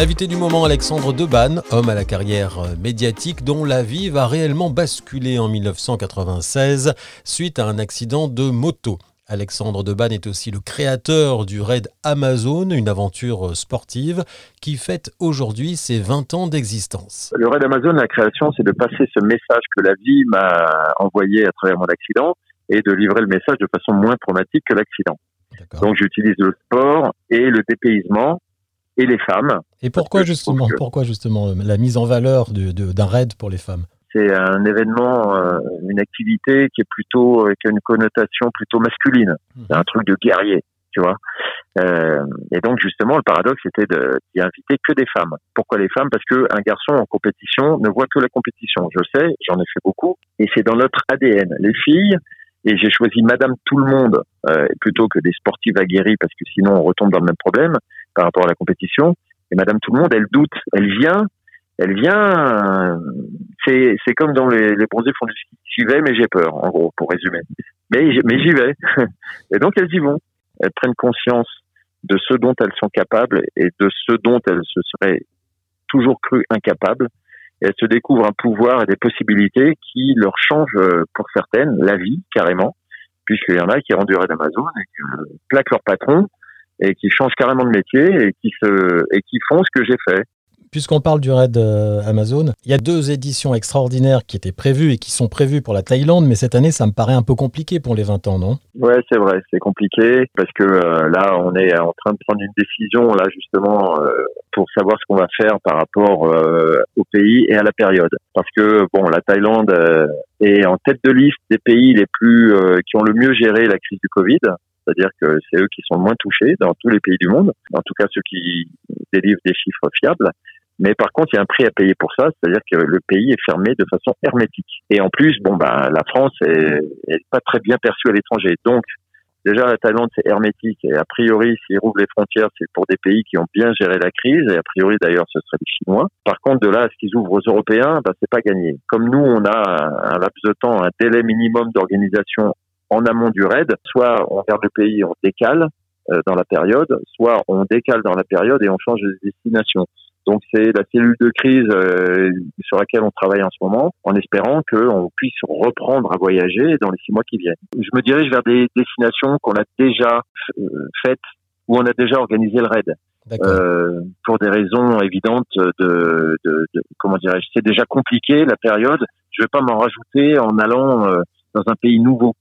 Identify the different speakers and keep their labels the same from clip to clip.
Speaker 1: L'invité du moment, Alexandre Debanne, homme à la carrière médiatique dont la vie va réellement basculer en 1996 suite à un accident de moto. Alexandre Debanne est aussi le créateur du raid Amazon, une aventure sportive qui fête aujourd'hui ses 20 ans d'existence.
Speaker 2: Le raid Amazon, la création, c'est de passer ce message que la vie m'a envoyé à travers mon accident et de livrer le message de façon moins traumatique que l'accident. Donc j'utilise le sport et le dépaysement et les femmes.
Speaker 1: Et pourquoi justement, pourquoi justement la mise en valeur d'un raid pour les femmes?
Speaker 2: C'est un événement, euh, une activité qui est plutôt qui a une connotation plutôt masculine. Mmh. C'est un truc de guerrier, tu vois. Euh, et donc justement, le paradoxe c'était d'y inviter que des femmes. Pourquoi les femmes? Parce que un garçon en compétition ne voit que la compétition. Je sais, j'en ai fait beaucoup, et c'est dans notre ADN. Les filles, et j'ai choisi Madame Tout le Monde euh, plutôt que des sportives aguerries parce que sinon on retombe dans le même problème par rapport à la compétition. Et Madame Tout le Monde, elle doute, elle vient elle vient, c'est c'est comme dans les, les bronzés font du ski. J'y vais, mais j'ai peur, en gros, pour résumer. Mais mais j'y vais. Et donc elles y vont. Elles prennent conscience de ce dont elles sont capables et de ce dont elles se seraient toujours crues incapables. Et elles se découvrent un pouvoir et des possibilités qui leur changent, euh, pour certaines, la vie carrément, puisqu'il y en a qui rendent du Amazon et qui plaquent leur patron et qui changent carrément de métier et qui se et qui font ce que j'ai fait.
Speaker 1: Puisqu'on parle du raid euh, Amazon, il y a deux éditions extraordinaires qui étaient prévues et qui sont prévues pour la Thaïlande, mais cette année, ça me paraît un peu compliqué pour les 20 ans, non?
Speaker 2: Ouais, c'est vrai, c'est compliqué parce que euh, là, on est en train de prendre une décision là justement euh, pour savoir ce qu'on va faire par rapport au pays et à la période. Parce que bon, la Thaïlande est en tête de liste des pays les plus qui ont le mieux géré la crise du Covid c'est-à-dire que c'est eux qui sont le moins touchés dans tous les pays du monde, en tout cas ceux qui délivrent des chiffres fiables. Mais par contre, il y a un prix à payer pour ça, c'est-à-dire que le pays est fermé de façon hermétique. Et en plus, bon, bah, la France est, pas très bien perçue à l'étranger. Donc, déjà, la Thaïlande, c'est hermétique. Et a priori, s'ils rouvrent les frontières, c'est pour des pays qui ont bien géré la crise. Et a priori, d'ailleurs, ce serait les Chinois. Par contre, de là à ce qu'ils ouvrent aux Européens, bah, c'est pas gagné. Comme nous, on a un laps de temps, un délai minimum d'organisation en amont du raid, soit on regarde le pays, on décale euh, dans la période, soit on décale dans la période et on change de destination. Donc c'est la cellule de crise euh, sur laquelle on travaille en ce moment, en espérant qu'on puisse reprendre à voyager dans les six mois qui viennent. Je me dirige vers des destinations qu'on a déjà euh, faites, où on a déjà organisé le raid. Euh, pour des raisons évidentes de, de, de comment dirais-je, c'est déjà compliqué la période. Je vais pas m'en rajouter en allant euh, dans un pays nouveau.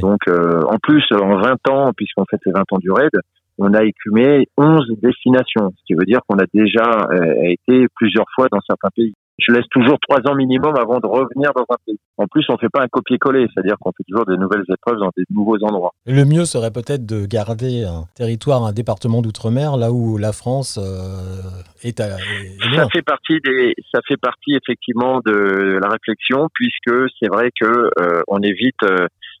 Speaker 2: Donc en plus en 20 ans, puisqu'on fait les 20 ans du raid, on a écumé 11 destinations, ce qui veut dire qu'on a déjà euh, été plusieurs fois dans certains pays. Je laisse toujours trois ans minimum avant de revenir dans un pays. En plus, on fait pas un copier-coller, c'est-à-dire qu'on fait toujours de nouvelles épreuves dans des nouveaux endroits.
Speaker 1: Le mieux serait peut-être de garder un territoire, un département d'outre-mer, là où la France euh, est à.
Speaker 2: ça fait partie des, ça fait partie effectivement de la réflexion, puisque c'est vrai que euh, on évite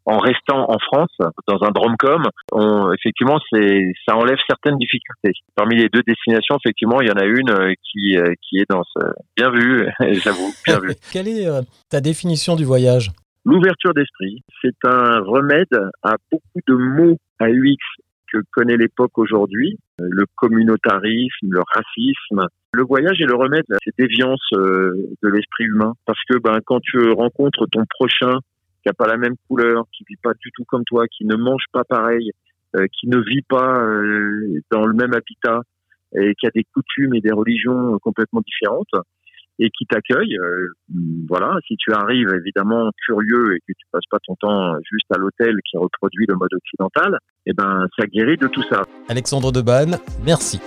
Speaker 2: en restant en France, dans un dromcom, on, effectivement, c'est, ça enlève certaines difficultés. Parmi les deux destinations, effectivement, il y en a une euh, qui, euh, qui est dans ce, bien vu, j'avoue, bien vu.
Speaker 1: Quelle est euh, ta définition du voyage?
Speaker 2: L'ouverture d'esprit, c'est un remède à beaucoup de mots à UX que connaît l'époque aujourd'hui, le communautarisme, le racisme. Le voyage est le remède à ces déviances de l'esprit humain. Parce que ben, quand tu rencontres ton prochain qui a pas la même couleur, qui vit pas du tout comme toi, qui ne mange pas pareil, euh, qui ne vit pas euh, dans le même habitat et qui a des coutumes et des religions complètement différentes et qui t'accueille. Euh, voilà, si tu arrives évidemment curieux et que tu passes pas ton temps juste à l'hôtel qui reproduit le mode occidental, eh ben ça guérit de tout ça.
Speaker 1: Alexandre Debanne, merci.